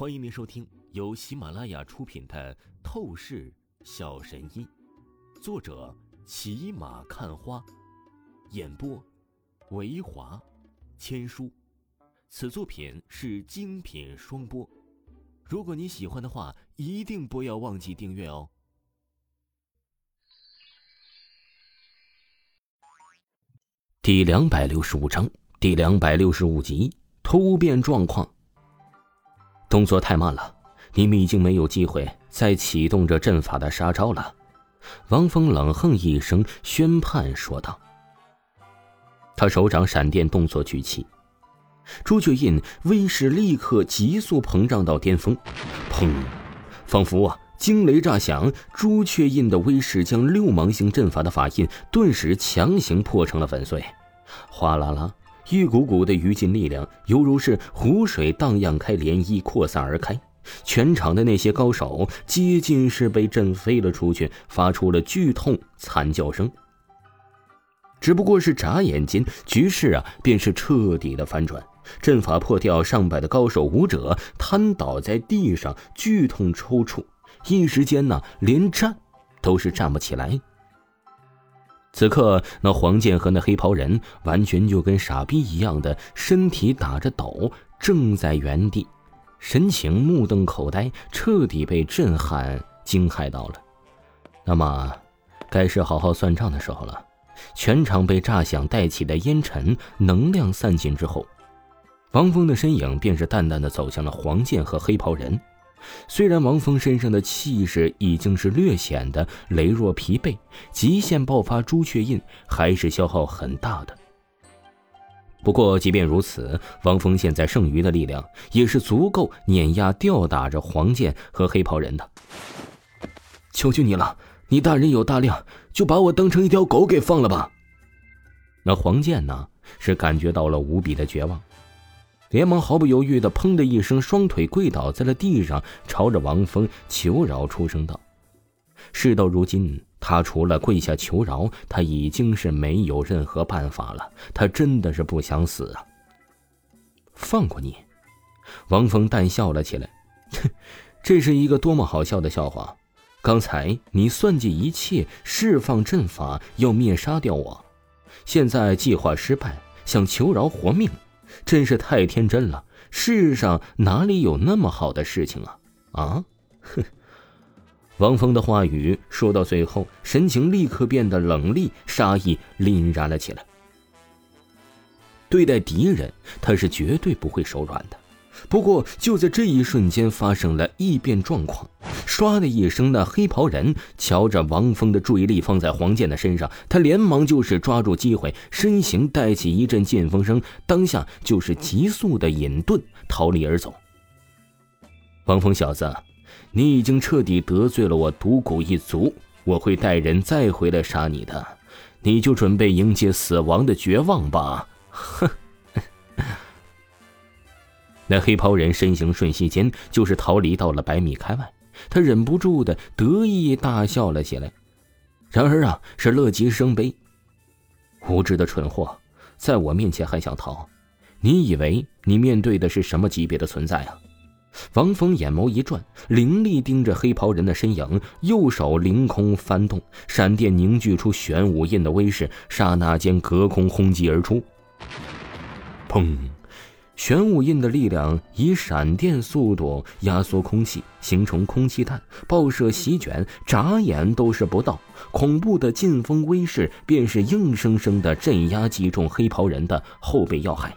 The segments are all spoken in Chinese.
欢迎您收听由喜马拉雅出品的《透视小神医》，作者骑马看花，演播维华千书。此作品是精品双播。如果你喜欢的话，一定不要忘记订阅哦。第两百六十五章，第两百六十五集，突变状况。动作太慢了，你们已经没有机会再启动这阵法的杀招了。”王峰冷哼一声，宣判说道。他手掌闪电动作举起，朱雀印威势立刻急速膨胀到巅峰，砰！仿佛啊惊雷炸响，朱雀印的威势将六芒星阵法的法印顿时强行破成了粉碎，哗啦啦。一股股的余烬力量，犹如是湖水荡漾开涟漪，扩散而开。全场的那些高手，接近是被震飞了出去，发出了剧痛惨叫声。只不过是眨眼间，局势啊，便是彻底的反转。阵法破掉，上百的高手武者瘫倒在地上，剧痛抽搐，一时间呢，连站都是站不起来。此刻，那黄健和那黑袍人完全就跟傻逼一样的身体打着抖，正在原地，神情目瞪口呆，彻底被震撼惊骇到了。那么，该是好好算账的时候了。全场被炸响带起的烟尘能量散尽之后，王峰的身影便是淡淡的走向了黄健和黑袍人。虽然王峰身上的气势已经是略显得羸弱疲惫，极限爆发朱雀印还是消耗很大的。不过，即便如此，王峰现在剩余的力量也是足够碾压吊打着黄剑和黑袍人的。求求你了，你大人有大量，就把我当成一条狗给放了吧。那黄剑呢，是感觉到了无比的绝望。连忙毫不犹豫的“砰”的一声，双腿跪倒在了地上，朝着王峰求饶出声道：“事到如今，他除了跪下求饶，他已经是没有任何办法了。他真的是不想死啊！”放过你，王峰淡笑了起来：“哼，这是一个多么好笑的笑话！刚才你算计一切，释放阵法，要灭杀掉我，现在计划失败，想求饶活命。”真是太天真了！世上哪里有那么好的事情啊？啊！哼！王峰的话语说到最后，神情立刻变得冷厉，杀意凛然了起来。对待敌人，他是绝对不会手软的。不过，就在这一瞬间，发生了异变状况。唰的一声，那黑袍人瞧着王峰的注意力放在黄健的身上，他连忙就是抓住机会，身形带起一阵剑风声，当下就是急速的隐遁逃离而走。王峰小子，你已经彻底得罪了我独孤一族，我会带人再回来杀你的，你就准备迎接死亡的绝望吧！哼。那黑袍人身形瞬息间就是逃离到了百米开外。他忍不住的得意大笑了起来，然而啊，是乐极生悲。无知的蠢货，在我面前还想逃？你以为你面对的是什么级别的存在啊？王峰眼眸一转，凌厉盯着黑袍人的身影，右手凌空翻动，闪电凝聚出玄武印的威势，刹那间隔空轰击而出。砰！玄武印的力量以闪电速度压缩空气，形成空气弹，爆射席卷，眨眼都是不到。恐怖的劲风威势便是硬生生的镇压击中黑袍人的后背要害。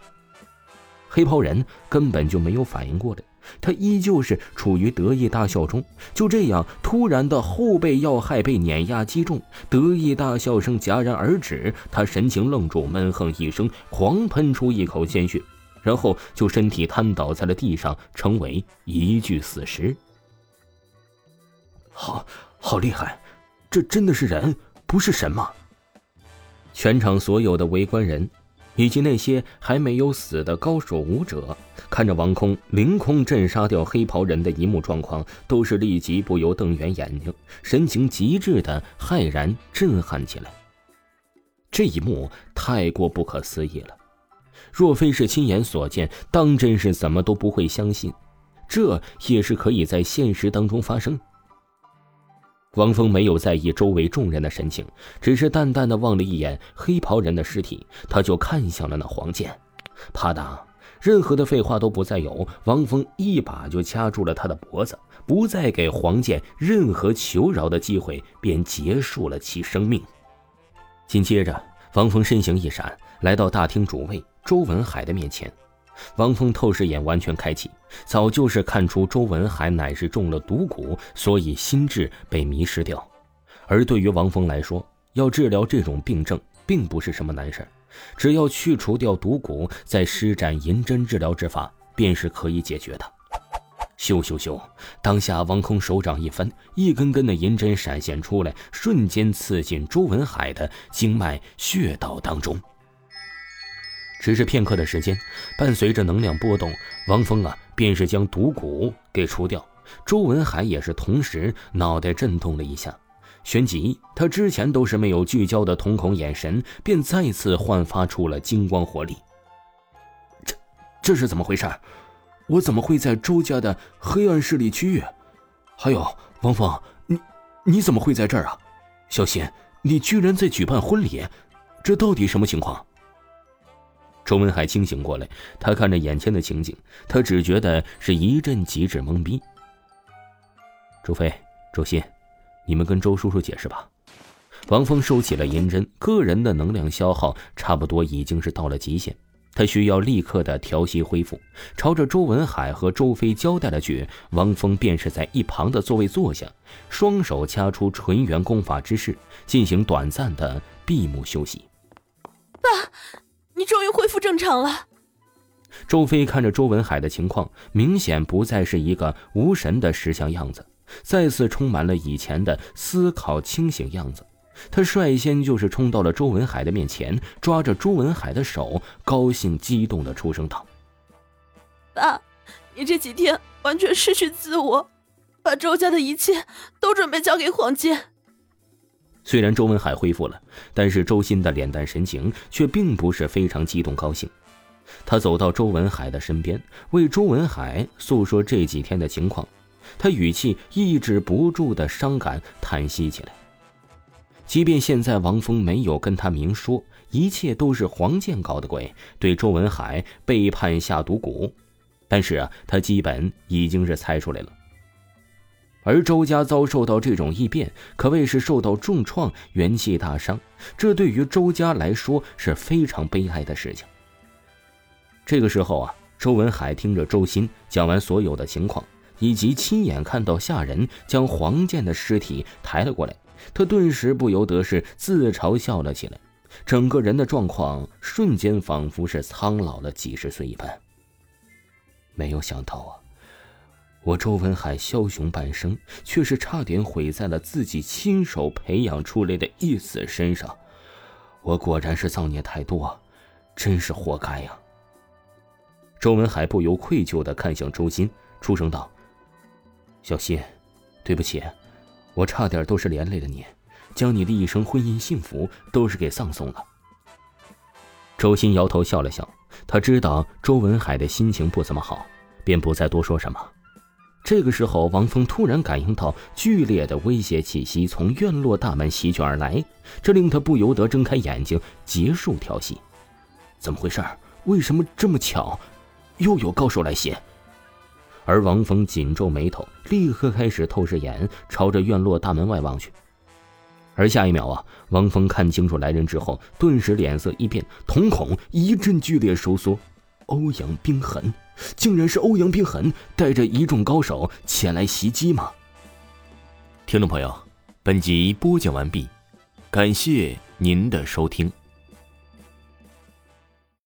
黑袍人根本就没有反应过来，他依旧是处于得意大笑中。就这样，突然的后背要害被碾压击中，得意大笑声戛然而止。他神情愣住，闷哼一声，狂喷出一口鲜血。然后就身体瘫倒在了地上，成为一具死尸。好，好厉害！这真的是人，不是神吗？全场所有的围观人，以及那些还没有死的高手武者，看着王空凌空震杀掉黑袍人的一幕状况，都是立即不由瞪圆眼睛，神情极致的骇然震撼起来。这一幕太过不可思议了。若非是亲眼所见，当真是怎么都不会相信。这也是可以在现实当中发生。王峰没有在意周围众人的神情，只是淡淡的望了一眼黑袍人的尸体，他就看向了那黄剑。啪嗒，任何的废话都不再有，王峰一把就掐住了他的脖子，不再给黄剑任何求饶的机会，便结束了其生命。紧接着，王峰身形一闪，来到大厅主位周文海的面前。王峰透视眼完全开启，早就是看出周文海乃是中了毒蛊，所以心智被迷失掉。而对于王峰来说，要治疗这种病症并不是什么难事只要去除掉毒蛊，再施展银针治疗之法，便是可以解决的。咻咻咻！当下王空手掌一翻，一根根的银针闪现出来，瞬间刺进周文海的经脉穴道当中。只是片刻的时间，伴随着能量波动，王峰啊，便是将毒蛊给除掉。周文海也是同时脑袋震动了一下，旋即他之前都是没有聚焦的瞳孔眼神，便再次焕发出了金光活力。这这是怎么回事？我怎么会在周家的黑暗势力区域？还有王峰，你你怎么会在这儿啊？小心，你居然在举办婚礼，这到底什么情况？周文海清醒过来，他看着眼前的情景，他只觉得是一阵极致懵逼。周飞、周鑫，你们跟周叔叔解释吧。王峰收起了银针，个人的能量消耗差不多已经是到了极限，他需要立刻的调息恢复。朝着周文海和周飞交代了句，王峰便是在一旁的座位坐下，双手掐出纯元功法之势，进行短暂的闭目休息。爸。你终于恢复正常了。周飞看着周文海的情况，明显不再是一个无神的石像样子，再次充满了以前的思考清醒样子。他率先就是冲到了周文海的面前，抓着周文海的手，高兴激动的出声道：“爸，你这几天完全失去自我，把周家的一切都准备交给黄剑。”虽然周文海恢复了，但是周鑫的脸蛋神情却并不是非常激动高兴。他走到周文海的身边，为周文海诉说这几天的情况，他语气抑制不住的伤感，叹息起来。即便现在王峰没有跟他明说，一切都是黄健搞的鬼，对周文海背叛下毒蛊，但是啊，他基本已经是猜出来了。而周家遭受到这种异变，可谓是受到重创，元气大伤。这对于周家来说是非常悲哀的事情。这个时候啊，周文海听着周鑫讲完所有的情况，以及亲眼看到下人将黄健的尸体抬了过来，他顿时不由得是自嘲笑了起来，整个人的状况瞬间仿佛是苍老了几十岁一般。没有想到啊！我周文海枭雄半生，却是差点毁在了自己亲手培养出来的义子身上。我果然是造孽太多，真是活该呀！周文海不由愧疚的看向周鑫，出声道：“小新，对不起，我差点都是连累了你，将你的一生婚姻幸福都是给葬送了。”周鑫摇头笑了笑，他知道周文海的心情不怎么好，便不再多说什么。这个时候，王峰突然感应到剧烈的威胁气息从院落大门席卷而来，这令他不由得睁开眼睛，结束调戏。怎么回事？为什么这么巧，又有高手来袭？而王峰紧皱眉头，立刻开始透视眼，朝着院落大门外望去。而下一秒啊，王峰看清楚来人之后，顿时脸色一变，瞳孔一阵剧烈收缩。欧阳冰痕，竟然是欧阳冰痕带着一众高手前来袭击吗？听众朋友，本集播讲完毕，感谢您的收听。